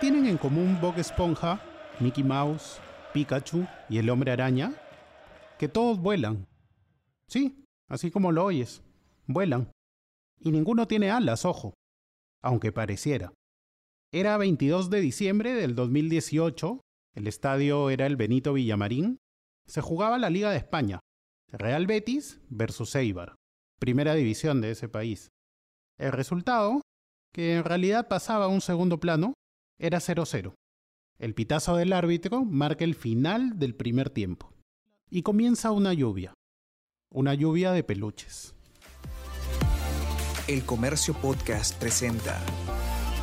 tienen en común Bob Esponja, Mickey Mouse, Pikachu y el hombre araña? Que todos vuelan. Sí, así como lo oyes, vuelan. Y ninguno tiene alas, ojo, aunque pareciera. Era 22 de diciembre del 2018, el estadio era el Benito Villamarín, se jugaba la Liga de España, Real Betis versus Eibar, primera división de ese país. El resultado, que en realidad pasaba a un segundo plano, era 0-0. El pitazo del árbitro marca el final del primer tiempo. Y comienza una lluvia. Una lluvia de peluches. El Comercio Podcast presenta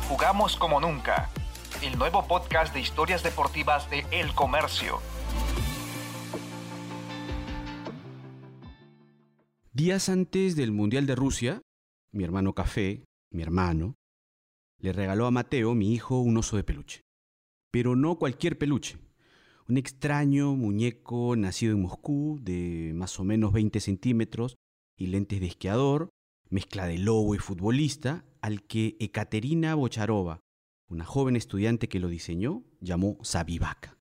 Jugamos como nunca. El nuevo podcast de historias deportivas de El Comercio. Días antes del Mundial de Rusia, mi hermano Café, mi hermano, le regaló a Mateo, mi hijo, un oso de peluche. Pero no cualquier peluche. Un extraño muñeco nacido en Moscú, de más o menos 20 centímetros y lentes de esquiador, mezcla de lobo y futbolista, al que Ekaterina Bocharova, una joven estudiante que lo diseñó, llamó Sabivaca.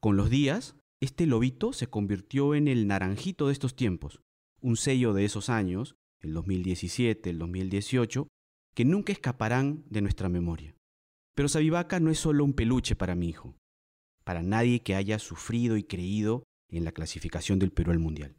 Con los días, este lobito se convirtió en el naranjito de estos tiempos, un sello de esos años, el 2017, el 2018, que nunca escaparán de nuestra memoria. Pero Sabivaca no es solo un peluche para mi hijo, para nadie que haya sufrido y creído en la clasificación del Perú al Mundial.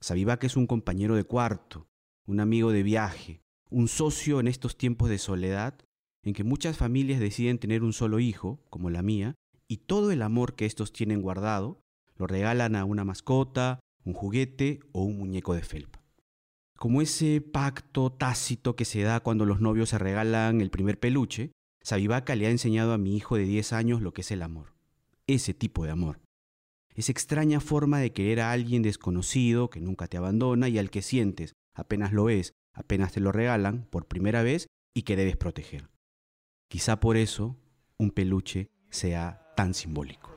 Sabivaca es un compañero de cuarto, un amigo de viaje, un socio en estos tiempos de soledad en que muchas familias deciden tener un solo hijo, como la mía, y todo el amor que estos tienen guardado lo regalan a una mascota, un juguete o un muñeco de felpa. Como ese pacto tácito que se da cuando los novios se regalan el primer peluche, Sabivaca le ha enseñado a mi hijo de 10 años lo que es el amor. Ese tipo de amor. Esa extraña forma de querer a alguien desconocido que nunca te abandona y al que sientes, apenas lo ves, apenas te lo regalan por primera vez y que debes proteger. Quizá por eso un peluche sea tan simbólico.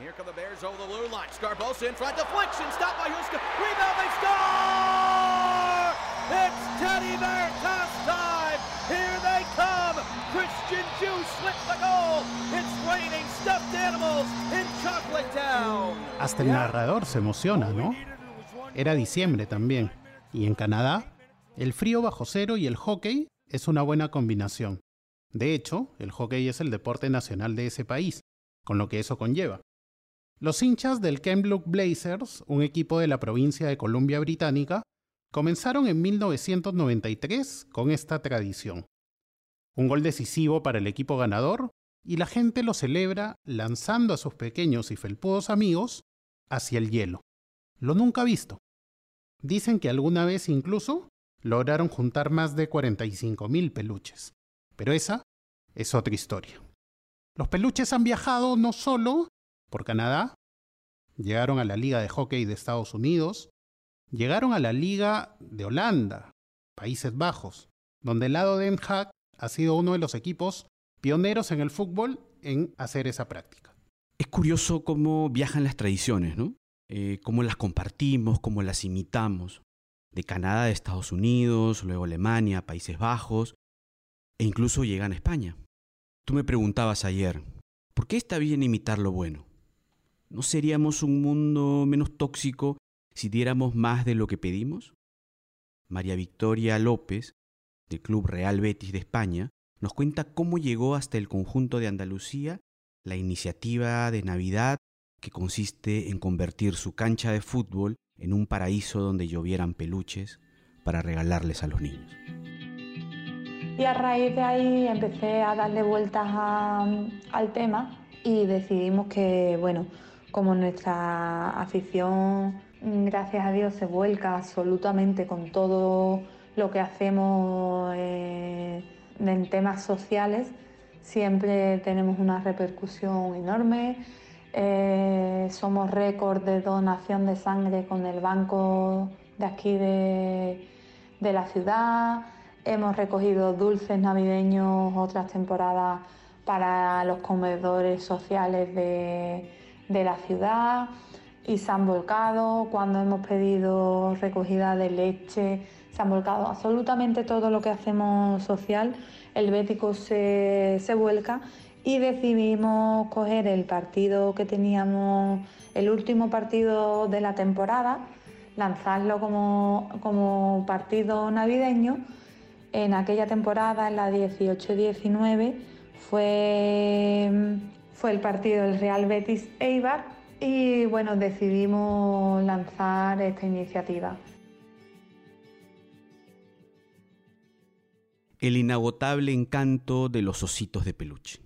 Here come the Bears over the blue line. Scarbosa in front. Deflection. Stop by Huska. Rebound. They score! It's Teddy Bear toss time. Here they come. Christian Juice slips the goal. It's raining stuffed animals in Chocolate Town. Hasta el narrador se emociona, ¿no? Era diciembre también. Y en Canadá, el frío bajo cero y el hockey es una buena combinación. De hecho, el hockey es el deporte nacional de ese país, con lo que eso conlleva. Los hinchas del Kamloops Blazers, un equipo de la provincia de Columbia Británica, comenzaron en 1993 con esta tradición. Un gol decisivo para el equipo ganador y la gente lo celebra lanzando a sus pequeños y felpudos amigos hacia el hielo. Lo nunca visto. Dicen que alguna vez incluso lograron juntar más de 45.000 peluches. Pero esa es otra historia. Los peluches han viajado no solo por Canadá, llegaron a la Liga de Hockey de Estados Unidos, llegaron a la Liga de Holanda, Países Bajos, donde el lado Den Haag ha sido uno de los equipos pioneros en el fútbol en hacer esa práctica. Es curioso cómo viajan las tradiciones, ¿no? Eh, cómo las compartimos, cómo las imitamos. De Canadá a Estados Unidos, luego Alemania, Países Bajos, e incluso llegan a España. Tú me preguntabas ayer, ¿por qué está bien imitar lo bueno? ¿No seríamos un mundo menos tóxico si diéramos más de lo que pedimos? María Victoria López, del Club Real Betis de España, nos cuenta cómo llegó hasta el conjunto de Andalucía la iniciativa de Navidad que consiste en convertir su cancha de fútbol en un paraíso donde llovieran peluches para regalarles a los niños. Y a raíz de ahí empecé a darle vueltas al tema y decidimos que, bueno, como nuestra afición, gracias a Dios, se vuelca absolutamente con todo lo que hacemos eh, en temas sociales, siempre tenemos una repercusión enorme. Eh, somos récord de donación de sangre con el banco de aquí de, la ciudad. Hemos recogido dulces navideños otras temporadas para los comedores sociales de, de la ciudad y se han volcado, cuando hemos pedido recogida de leche, se han volcado absolutamente todo lo que hacemos social, el Bético se, se vuelca y decidimos coger el partido que teníamos, el último partido de la temporada, lanzarlo como, como partido navideño. En aquella temporada, en la 18-19, fue, fue el partido del Real Betis Eibar y bueno, decidimos lanzar esta iniciativa. El inagotable encanto de los ositos de peluche.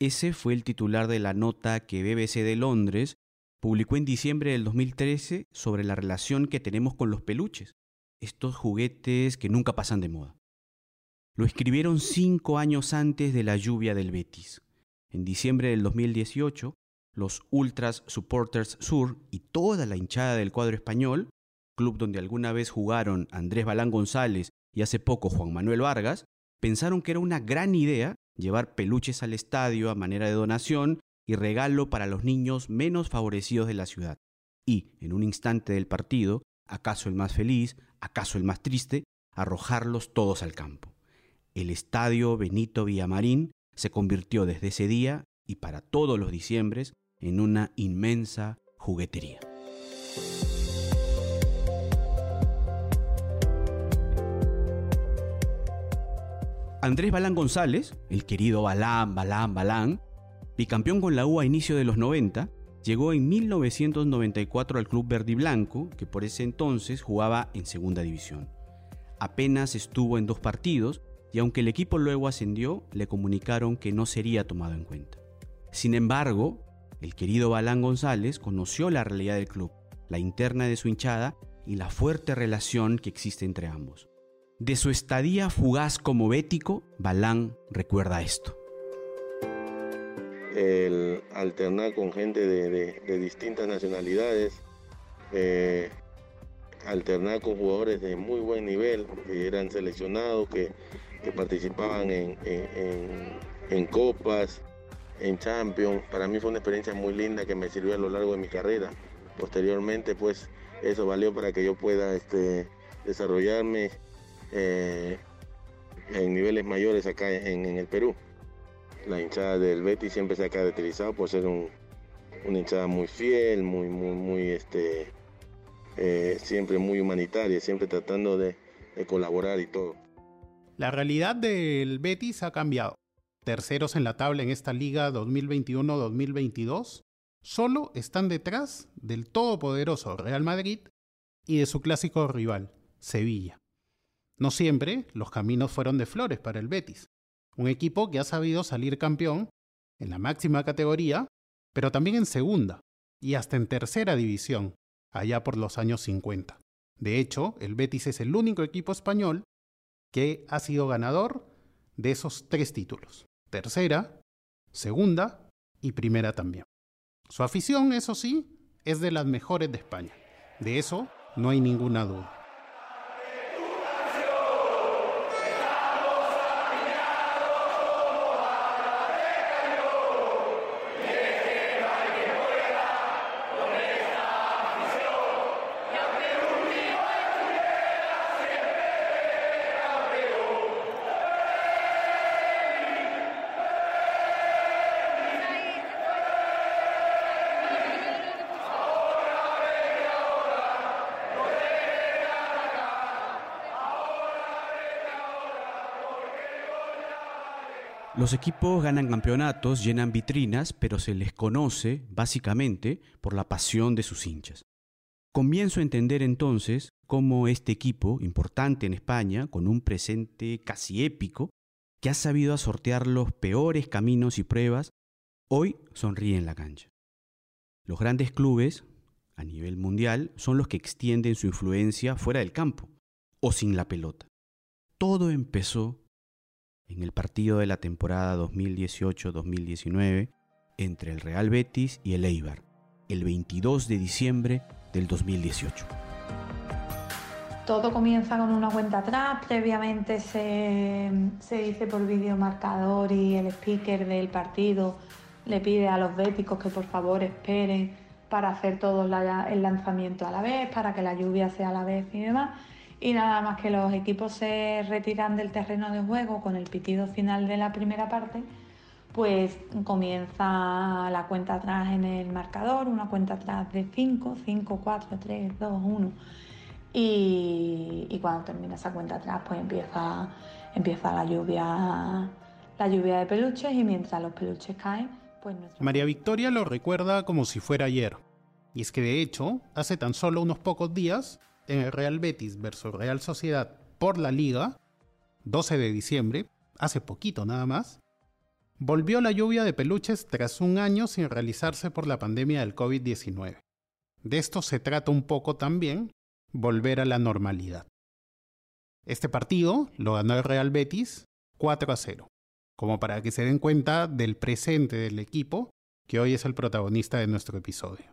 Ese fue el titular de la nota que BBC de Londres publicó en diciembre del 2013 sobre la relación que tenemos con los peluches, estos juguetes que nunca pasan de moda. Lo escribieron cinco años antes de la lluvia del Betis. En diciembre del 2018, los Ultras Supporters Sur y toda la hinchada del cuadro español, club donde alguna vez jugaron Andrés Balán González y hace poco Juan Manuel Vargas, pensaron que era una gran idea llevar peluches al estadio a manera de donación y regalo para los niños menos favorecidos de la ciudad. Y, en un instante del partido, acaso el más feliz, acaso el más triste, arrojarlos todos al campo. El estadio Benito Villamarín se convirtió desde ese día y para todos los diciembres en una inmensa juguetería. Andrés Balán González, el querido Balán, Balán, Balán, bicampeón con la U a inicio de los 90, llegó en 1994 al club verde blanco, que por ese entonces jugaba en segunda división. Apenas estuvo en dos partidos y aunque el equipo luego ascendió, le comunicaron que no sería tomado en cuenta. Sin embargo, el querido Balán González conoció la realidad del club, la interna de su hinchada y la fuerte relación que existe entre ambos. De su estadía fugaz como bético, Balán recuerda esto. El alternar con gente de, distintas nacionalidades, eh, alternar con jugadores de muy buen nivel, que eran seleccionados, que, participaban en copas, en Champions. Para mí fue una experiencia muy linda que me sirvió a lo largo de mi carrera. Posteriormente, pues eso valió para que yo pueda este, desarrollarme eh, en niveles mayores acá en, el Perú. La hinchada del Betis siempre se ha caracterizado por ser un, una hinchada muy fiel, muy, muy, muy, este, eh, siempre muy humanitaria, siempre tratando de colaborar y todo. La realidad del Betis ha cambiado terceros en la tabla en esta liga 2021-2022, solo están detrás del todopoderoso Real Madrid y de su clásico rival, Sevilla. No siempre los caminos fueron de flores para el Betis, un equipo que ha sabido salir campeón en la máxima categoría, pero también en segunda y hasta en tercera división, allá por los años 50. De hecho, el Betis es el único equipo español que ha sido ganador de esos tres títulos tercera, segunda y primera también. Su afición, eso sí, es de las mejores de España. De eso no hay ninguna duda. Los equipos ganan campeonatos, llenan vitrinas, pero se les conoce, básicamente, por la pasión de sus hinchas. Comienzo a entender entonces cómo este equipo, importante en España, con un presente casi épico, que ha sabido sortear los peores caminos y pruebas, hoy sonríe en la cancha. Los grandes clubes, a nivel mundial, son los que extienden su influencia fuera del campo o sin la pelota. Todo empezó en el partido de la temporada 2018-2019 entre el Real Betis y el Eibar, el 22 de diciembre del 2018. Todo comienza con una cuenta atrás, previamente se, se dice por videomarcador y el speaker del partido le pide a los béticos que por favor esperen para hacer todo el lanzamiento a la vez, para que la lluvia sea a la vez y demás. Y nada más que los equipos se retiran del terreno de juego con el pitido final de la primera parte, pues comienza la cuenta atrás en el marcador, una cuenta atrás de 5, 5, 4, 3, 2, 1. Y, cuando termina esa cuenta atrás, pues empieza, empieza la lluvia la lluvia de peluches y mientras los peluches caen, pues María Victoria lo recuerda como si fuera ayer. Y es que de hecho, hace tan solo unos pocos días, en el Real Betis versus Real Sociedad por la Liga, 12 de diciembre, hace poquito nada más, volvió la lluvia de peluches tras un año sin realizarse por la pandemia del COVID-19. De esto se trata un poco también, volver a la normalidad. Este partido lo ganó el Real Betis 4 a 0, como para que se den cuenta del presente del equipo, que hoy es el protagonista de nuestro episodio.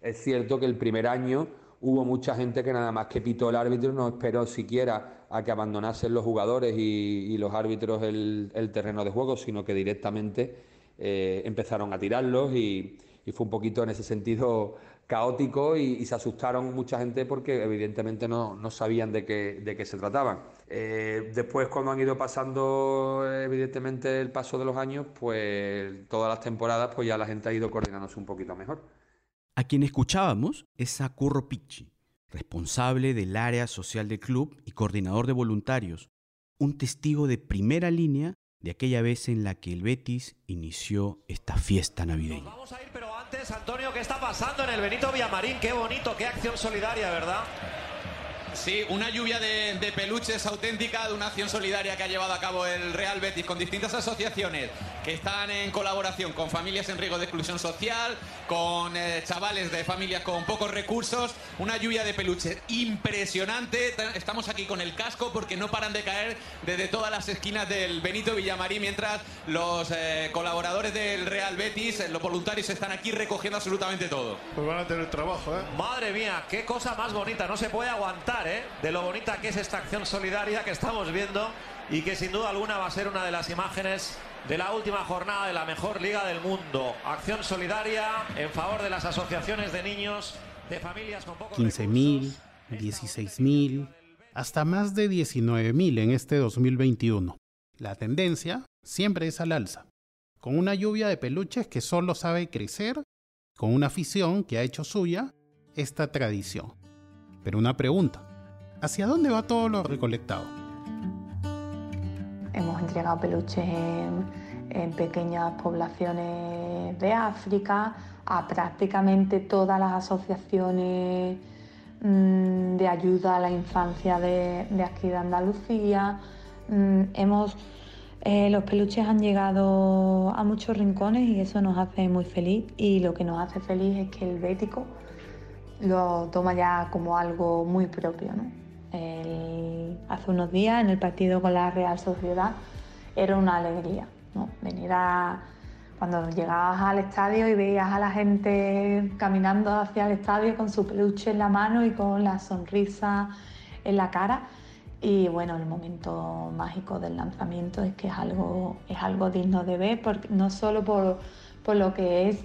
Es cierto que el primer año hubo mucha gente que nada más que pitó el árbitro no esperó siquiera a que abandonasen los jugadores y, los árbitros el, terreno de juego, sino que directamente eh, empezaron a tirarlos y, fue un poquito en ese sentido caótico y, se asustaron mucha gente porque evidentemente no, sabían de qué, de qué se trataban. Eh, después cuando han ido pasando evidentemente el paso de los años, pues todas las temporadas pues ya la gente ha ido coordinándose un poquito mejor. A quien escuchábamos es a Curro Picchi, responsable del área social del club y coordinador de voluntarios, un testigo de primera línea de aquella vez en la que el Betis inició esta fiesta navideña. vamos a ir, pero antes, Antonio, ¿qué está pasando en el Benito Villamarín? Qué bonito, qué acción solidaria, ¿verdad? Sí, una lluvia de, peluches auténtica de una acción solidaria que ha llevado a cabo el Real Betis con distintas asociaciones que están en colaboración con familias en riesgo de exclusión social, con eh, chavales de familias con pocos recursos. Una lluvia de peluches impresionante. Estamos aquí con el casco porque no paran de caer desde todas las esquinas del Benito Villamarín mientras los eh, colaboradores del Real Betis, eh, los voluntarios, están aquí recogiendo absolutamente todo. Pues van a tener trabajo, ¿eh? Madre mía, qué cosa más bonita. No se puede aguantar. ¿Eh? de lo bonita que es esta acción solidaria que estamos viendo y que sin duda alguna va a ser una de las imágenes de la última jornada de la mejor liga del mundo. Acción solidaria en favor de las asociaciones de niños, de familias con pocos 15.000, 16.000, hasta más de 19.000 en este 2021. La tendencia siempre es al alza, con una lluvia de peluches que solo sabe crecer, con una afición que ha hecho suya esta tradición. Pero una pregunta, ¿Hacia dónde va todo lo recolectado? Hemos entregado peluches en, pequeñas poblaciones de África, a prácticamente todas las asociaciones mm, de ayuda a la infancia de, aquí de Andalucía. Mm, hemos, eh, los peluches han llegado a muchos rincones y eso nos hace muy feliz. Y lo que nos hace feliz es que el bético lo toma ya como algo muy propio. ¿no? Hace unos días en el partido con la Real Sociedad era una alegría. ¿no? Venir a, cuando llegabas al estadio y veías a la gente caminando hacia el estadio con su peluche en la mano y con la sonrisa en la cara. Y bueno, el momento mágico del lanzamiento es que es algo, es algo digno de ver, porque, no solo por, por lo que es,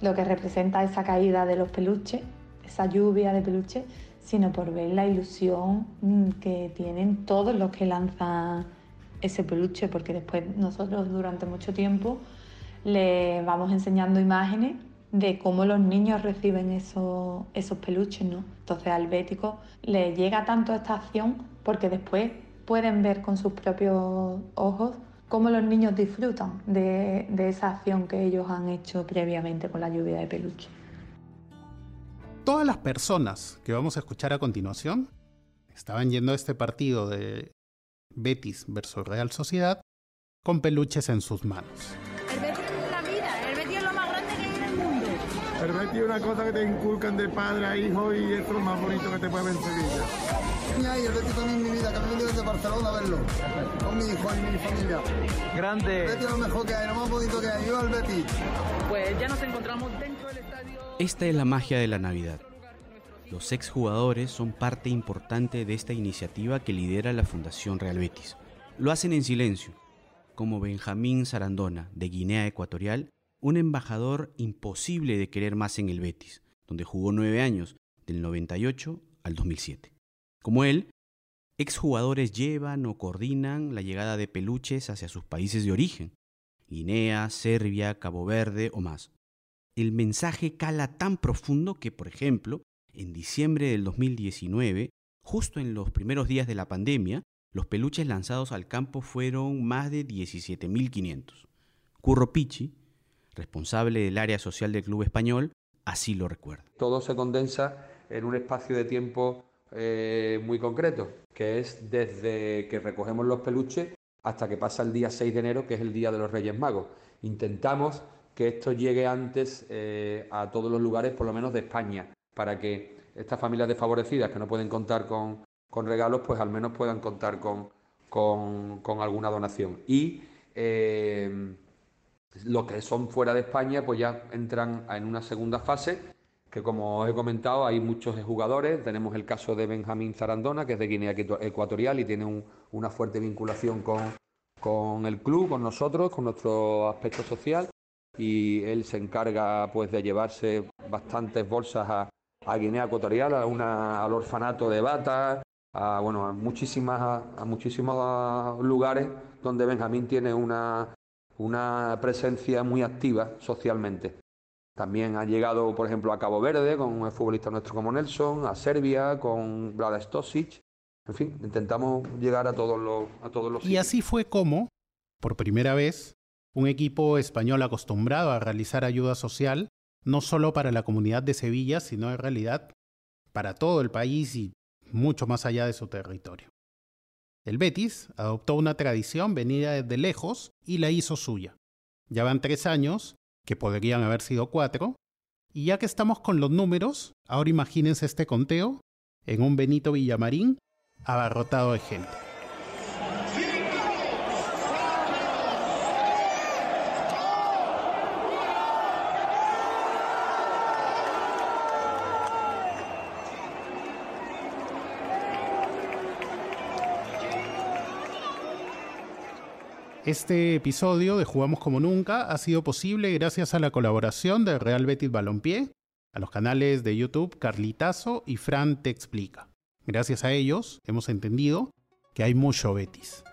lo que representa esa caída de los peluches, esa lluvia de peluches, sino por ver la ilusión mm, que tienen todos los que lanzan ese peluche, porque después nosotros durante mucho tiempo le vamos enseñando imágenes de cómo los niños reciben esos, esos peluches, ¿no? Entonces al bético le llega tanto esta acción porque después pueden ver con sus propios ojos cómo los niños disfrutan de, de esa acción que ellos han hecho previamente con la lluvia de peluche todas las personas que vamos a escuchar a continuación estaban yendo a este partido de Betis versus Real Sociedad con peluches en sus manos. Es una cosa que te inculcan de padre a hijo y es lo más bonito que te puede ver en Sevilla. Y el Betis también mi vida, que me he desde Barcelona a verlo, con mi hijo y mi familia. Grande. El Betis es lo mejor que hay, lo más bonito que hay. ¡Viva el Betis! Pues ya nos encontramos dentro del estadio. Esta es la magia de la Navidad. Los exjugadores son parte importante de esta iniciativa que lidera la Fundación Real Betis. Lo hacen en silencio, como Benjamín Sarandona, de Guinea Ecuatorial, un embajador imposible de querer más en el Betis, donde jugó nueve años, del 98 al 2007. Como él, exjugadores llevan o coordinan la llegada de peluches hacia sus países de origen, Guinea, Serbia, Cabo Verde o más. El mensaje cala tan profundo que, por ejemplo, en diciembre del 2019, justo en los primeros días de la pandemia, los peluches lanzados al campo fueron más de 17.500. Curro Pichi, responsable del área social del Club Español, así lo recuerda. Todo se condensa en un espacio de tiempo eh, muy concreto, que es desde que recogemos los peluches hasta que pasa el día 6 de enero, que es el Día de los Reyes Magos. Intentamos que esto llegue antes eh, a todos los lugares, por lo menos de España, para que estas familias desfavorecidas que no pueden contar con, regalos, pues al menos puedan contar con, con, alguna donación. Y eh, los que son fuera de España, pues ya entran en una segunda fase, que como os he comentado, hay muchos jugadores. Tenemos el caso de Benjamín Zarandona, que es de Guinea Ecuatorial y tiene una fuerte vinculación con, el club, con nosotros, con nuestro aspecto social. Y él se encarga pues de llevarse bastantes bolsas a, a Guinea Ecuatorial, a una, al orfanato de Bata, a, bueno, a, muchísimas, a muchísimos lugares donde Benjamín tiene una, una presencia muy activa socialmente. También ha llegado, por ejemplo, a Cabo Verde con un futbolista nuestro como Nelson, a Serbia con Vlada Stosic. En fin, intentamos llegar a todos los, a todos los Y así fue como, por primera vez, un equipo español acostumbrado a realizar ayuda social, no solo para la comunidad de Sevilla, sino en realidad para todo el país y mucho más allá de su territorio. El Betis adoptó una tradición venida desde lejos y la hizo suya. Ya van tres años, que podrían haber sido cuatro, y ya que estamos con los números, ahora imagínense este conteo en un Benito Villamarín abarrotado de gente. Este episodio de Jugamos como nunca ha sido posible gracias a la colaboración de Real Betis Balompié, a los canales de YouTube Carlitazo y Fran Te Explica. Gracias a ellos hemos entendido que hay mucho Betis.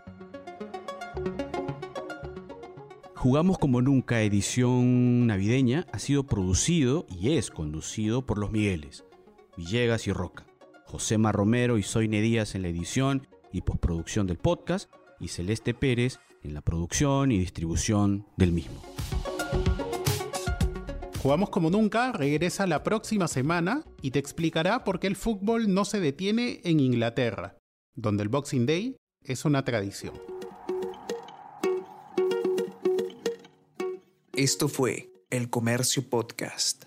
Jugamos como nunca edición navideña ha sido producido y es conducido por los Migueles, Villegas y Roca, José Romero y Soine Díaz en la edición y postproducción del podcast y Celeste Pérez en la producción y distribución del mismo. Jugamos como nunca regresa la próxima semana y te explicará por qué el fútbol no se detiene en Inglaterra, donde el Boxing Day es una tradición. Esto fue El Comercio Podcast.